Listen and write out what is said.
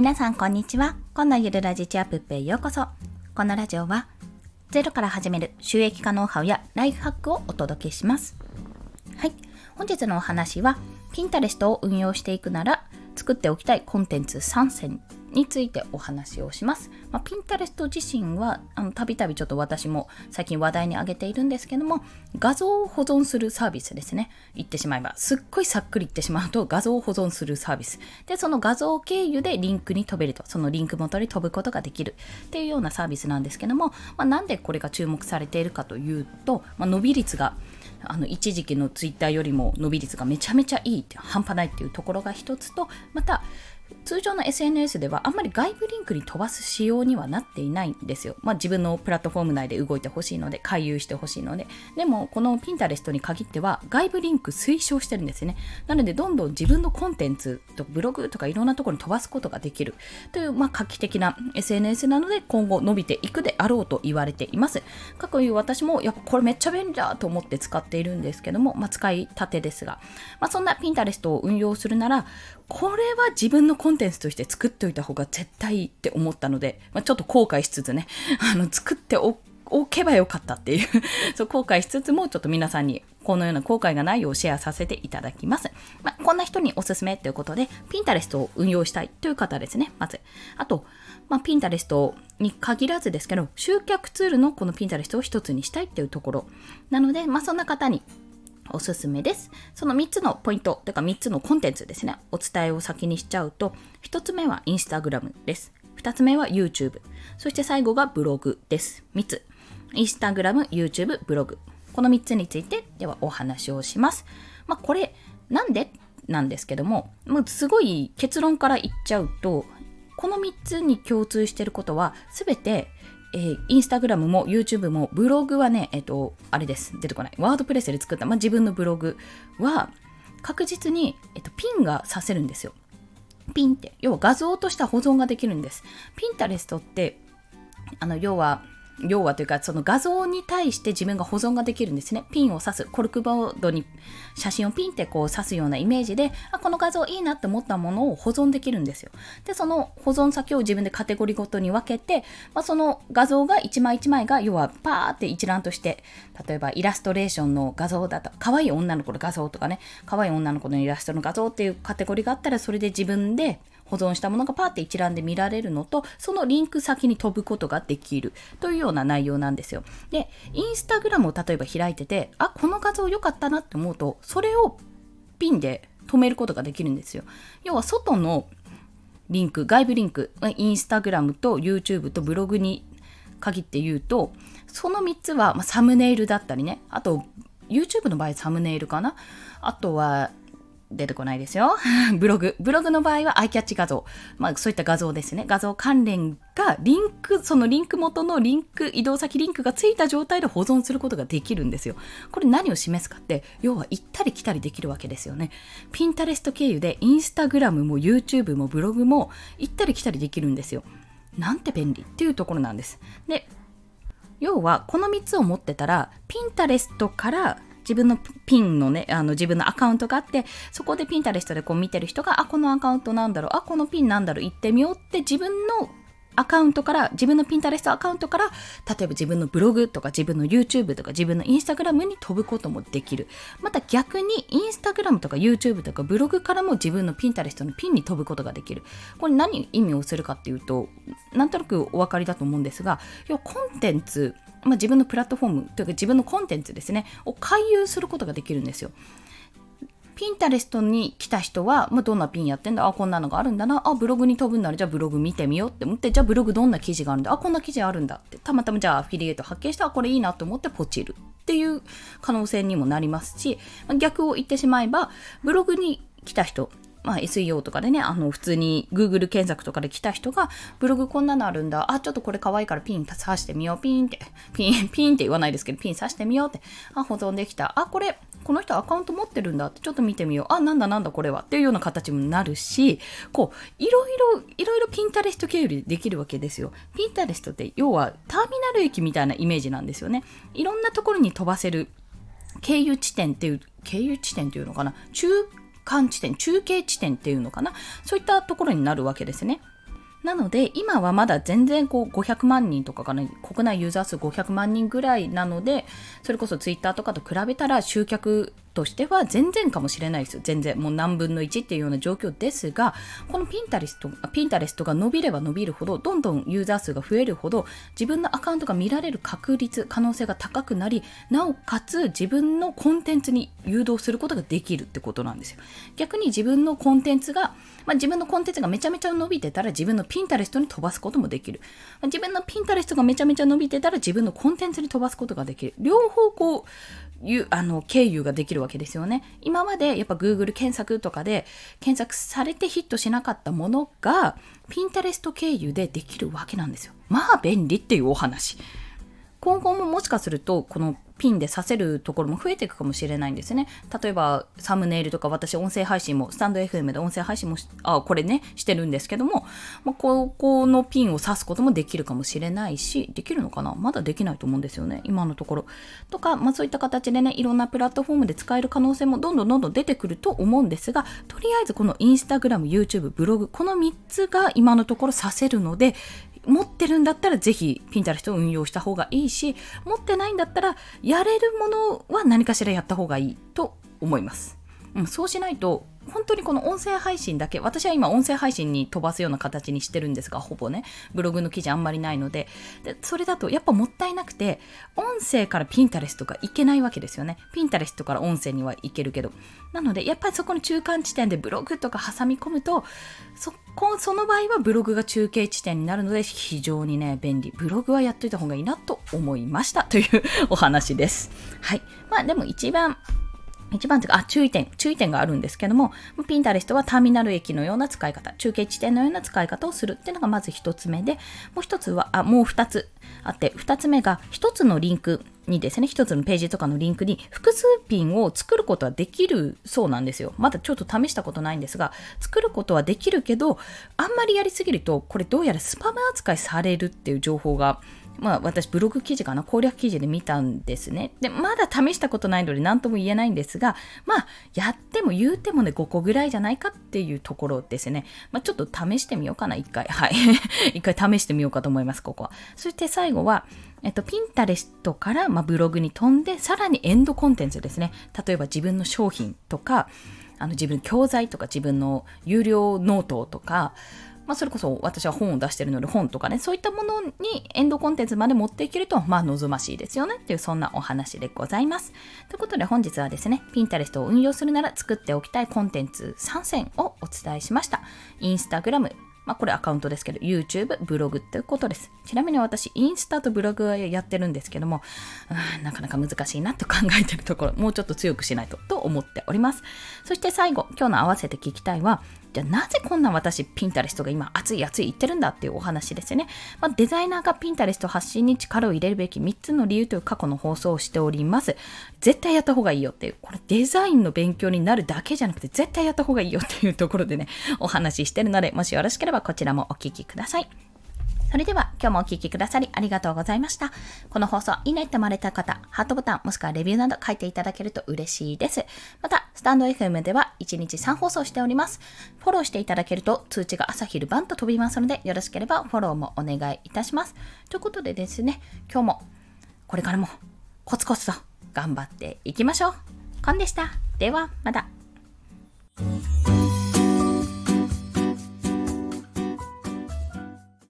皆さんこんにちは。こんなゆるラジチアップへようこそ。このラジオはゼロから始める収益化ノウハウやライフハックをお届けします。はい。本日のお話は、ピンタレストを運用していくなら作っておきたいコンテンツ3選についてお話をします。まあ、ピンタレスト自身は、あの、たびたびちょっと私も最近話題に上げているんですけども、画像を保存するサービスですね。言ってしまえば、すっごいさっくり言ってしまうと、画像を保存するサービス。で、その画像経由でリンクに飛べると、そのリンク元に飛ぶことができるっていうようなサービスなんですけども、まあ、なんでこれが注目されているかというと、まあ、伸び率があの一時期のツイッターよりも伸び率がめちゃめちゃいいって半端ないっていうところが一つとまた通常の SNS ではあんまり外部リンクに飛ばす仕様にはなっていないんですよ。まあ自分のプラットフォーム内で動いてほしいので、回遊してほしいので。でも、このピンタレストに限っては外部リンク推奨してるんですよね。なので、どんどん自分のコンテンツとブログとかいろんなところに飛ばすことができるという、まあ画期的な SNS なので、今後伸びていくであろうと言われています。過去いう私も、やっぱこれめっちゃ便利だと思って使っているんですけども、まあ使いたてですが、まあそんなピンタレストを運用するなら、これは自分のコンンテンツとして作っておいた方が絶対いいって思ったので、まあ、ちょっと後悔しつつね、あの、作っておけばよかったっていう そう、後悔しつつも、ちょっと皆さんにこのような後悔がないようシェアさせていただきます。まあ、こんな人におすすめということで、ピンタレストを運用したいという方ですね、まず。あと、まあ、ピンタレストに限らずですけど、集客ツールのこのピンタレストを一つにしたいっていうところ。なので、まあ、そんな方におすすめです。その3つのポイント、というか3つのコンテンツですね、お伝えを先にしちゃうと、1つ目は Instagram です。2つ目は YouTube。そして最後がブログです。3つ。Instagram、YouTube、ブログ。この3つについて、ではお話をします。まあ、これ、なんで？なんですけども、もうすごい結論から言っちゃうと、この3つに共通していることは、すべてえー、インスタグラムも YouTube もブログはね、えっ、と、あれです。出てこない。ワードプレスで作った、まあ、自分のブログは確実に、えっ、と、ピンがさせるんですよ。ピンって。要は画像とした保存ができるんです。ピンタレストって、あの、要は、要はというか、その画像に対して自分が保存ができるんですね。ピンを刺す。コルクボードに写真をピンってこう刺すようなイメージで、あ、この画像いいなって思ったものを保存できるんですよ。で、その保存先を自分でカテゴリーごとに分けて、まあ、その画像が一枚一枚が、要はパーって一覧として、例えばイラストレーションの画像だと、可愛い女の子の画像とかね、可愛い女の子のイラストの画像っていうカテゴリーがあったら、それで自分で保存したものがパーって一覧で見られるのと、そのリンク先に飛ぶことができるというような内容なんですよ。で、インスタグラムを例えば開いてて、あ、この画像良かったなって思うと、それをピンで止めることができるんですよ。要は外のリンク、外部リンク、インスタグラムと YouTube とブログに限って言うと、その3つは、ま、サムネイルだったりね、あと YouTube の場合サムネイルかな。あとは出てこないですよ。ブログ。ブログの場合はアイキャッチ画像。まあそういった画像ですね。画像関連がリンク、そのリンク元のリンク、移動先リンクがついた状態で保存することができるんですよ。これ何を示すかって、要は行ったり来たりできるわけですよね。ピンタレスト経由でインスタグラムも YouTube もブログも行ったり来たりできるんですよ。なんて便利っていうところなんです。で、要はこの3つを持ってたら、ピンタレストから自分のピンのね、あの自分のアカウントがあって、そこでピンタレストでこう見てる人が、あ、このアカウントなんだろう、あ、このピンなんだろう、行ってみようって自分のアカウントから、自分のピンタレストアカウントから、例えば自分のブログとか自分の YouTube とか自分のインスタグラムに飛ぶこともできる。また逆にインスタグラムとか YouTube とかブログからも自分のピンタレストのピンに飛ぶことができる。これ何意味をするかっていうと、なんとなくお分かりだと思うんですが、要はコンテンツ、まあ、自分のプラットフォームというか自分のコンテンツですね、を回遊することができるんですよ。ピンタレストに来た人は、まあ、どんなピンやってんだ？あ、こんなのがあるんだな。あ、ブログに飛ぶんなら、じゃあブログ見てみようって思って、じゃあブログどんな記事があるんだ？あ、こんな記事あるんだって。たまたまじゃあアフィリエイト発見したら、これいいなと思ってポチるっていう可能性にもなりますし、逆を言ってしまえば、ブログに来た人、まあ、SEO とかでね、あの、普通に Google 検索とかで来た人が、ブログこんなのあるんだ。あ、ちょっとこれ可愛いからピン刺してみよう。ピンって。ピン、ピンって言わないですけど、ピン刺してみようって。あ、保存できた。あ、これ、この人アカウント持ってるんだってちょっと見てみよう。あ、なんだなんだこれはっていうような形になるし、こう、いろいろ、いろいろピンタレスト経由でできるわけですよ。ピンタレストって要はターミナル駅みたいなイメージなんですよね。いろんなところに飛ばせる経由地点っていう、経由地点っていうのかな中間地点、中継地点っていうのかな？そういったところになるわけですね。なので今はまだ全然こう500万人とかかな国内ユーザー数500万人ぐらいなのでそれこそツイッターとかと比べたら集客としては全然かもしれないですよ。全然。もう何分の1っていうような状況ですが、このピンタレスト、ピンタレストが伸びれば伸びるほど、どんどんユーザー数が増えるほど、自分のアカウントが見られる確率、可能性が高くなり、なおかつ自分のコンテンツに誘導することができるってことなんですよ。逆に自分のコンテンツが、まあ、自分のコンテンツがめちゃめちゃ伸びてたら自分のピンタレストに飛ばすこともできる。まあ、自分のピンタレストがめちゃめちゃ伸びてたら自分のコンテンツに飛ばすことができる。両方こ、うあの経由ができるわけですよね。今までやっぱ Google 検索とかで検索されてヒットしなかったものが Pinterest 経由でできるわけなんですよ。まあ便利っていうお話。今後ももしかするとこのピンで刺せるところも増えていくかもしれないんですね。例えば、サムネイルとか私音声配信も、スタンド FM で音声配信もあ、これね、してるんですけども、まあ、ここのピンを刺すこともできるかもしれないし、できるのかな？まだできないと思うんですよね、今のところ。とか、まあそういった形でね、いろんなプラットフォームで使える可能性もどんどんどんどん出てくると思うんですが、とりあえずこのインスタグラム、YouTube、ブログ、この3つが今のところ刺せるので、持ってるんだったらぜひピンタレストを運用した方がいいし持ってないんだったらやれるものは何かしらやった方がいいと思います、うん、そうしないと本当にこの音声配信だけ、私は今音声配信に飛ばすような形にしてるんですが、ほぼね、ブログの記事あんまりないので、でそれだとやっぱもったいなくて、音声からピンタレストがいけないわけですよね。ピンタレストから音声にはいけるけど。なので、やっぱりそこの中間地点でブログとか挟み込むと、そこ、その場合はブログが中継地点になるので、非常にね、便利。ブログはやっといた方がいいなと思いましたというお話です。はい。まあでも一番一番あ、注意点、注意点があるんですけども、ピンタレストはターミナル駅のような使い方、中継地点のような使い方をするっていうのがまず一つ目で、もう一つは、あ、もう二つあって、二つ目が一つのリンクにですね、一つのページとかのリンクに複数ピンを作ることはできるそうなんですよ。まだちょっと試したことないんですが、作ることはできるけど、あんまりやりすぎると、これどうやらスパム扱いされるっていう情報がまあ私ブログ記事かな攻略記事で見たんですね。で、まだ試したことないので何とも言えないんですが、まあやっても言うてもね5個ぐらいじゃないかっていうところですね。まあちょっと試してみようかな、一回。はい。一回試してみようかと思います、ここは。そして最後は、えっと、ピンタレストから、まあ、ブログに飛んで、さらにエンドコンテンツですね。例えば自分の商品とか、あの自分教材とか自分の有料ノートとか、まあ、それこそ私は本を出してるので本とかね、そういったものにエンドコンテンツまで持っていけると、まあ望ましいですよねっていうそんなお話でございます。ということで本日はですね、 Pinterest を運用するなら作っておきたいコンテンツ3選をお伝えしました。インスタグラム、まあ、これアカウントですけど、YouTube、ブログということです。ちなみに私、インスタとブログはやってるんですけども、なかなか難しいなと考えてるところ、もうちょっと強くしないとと思っております。そして最後、今日の合わせて聞きたいは、じゃあなぜこんな私ピンタレストが今熱い熱い言ってるんだっていうお話ですよね。まあ、デザイナーがピンタレスト発信に力を入れるべき3つの理由という過去の放送をしております。絶対やった方がいいよっていう、これデザインの勉強になるだけじゃなくて絶対やった方がいいよっていうところでね、お話ししてるので、もしよろしければこちらもお聞きください。それでは今日もお聴きくださりありがとうございました。この放送いいねって思われた方、ハートボタンもしくはレビューなど書いていただけると嬉しいです。また、スタンド FM では1日3放送しております。フォローしていただけると通知が朝昼晩と飛びますので、よろしければフォローもお願いいたします。ということでですね、今日もこれからもコツコツと頑張っていきましょう。コンでした。では、また。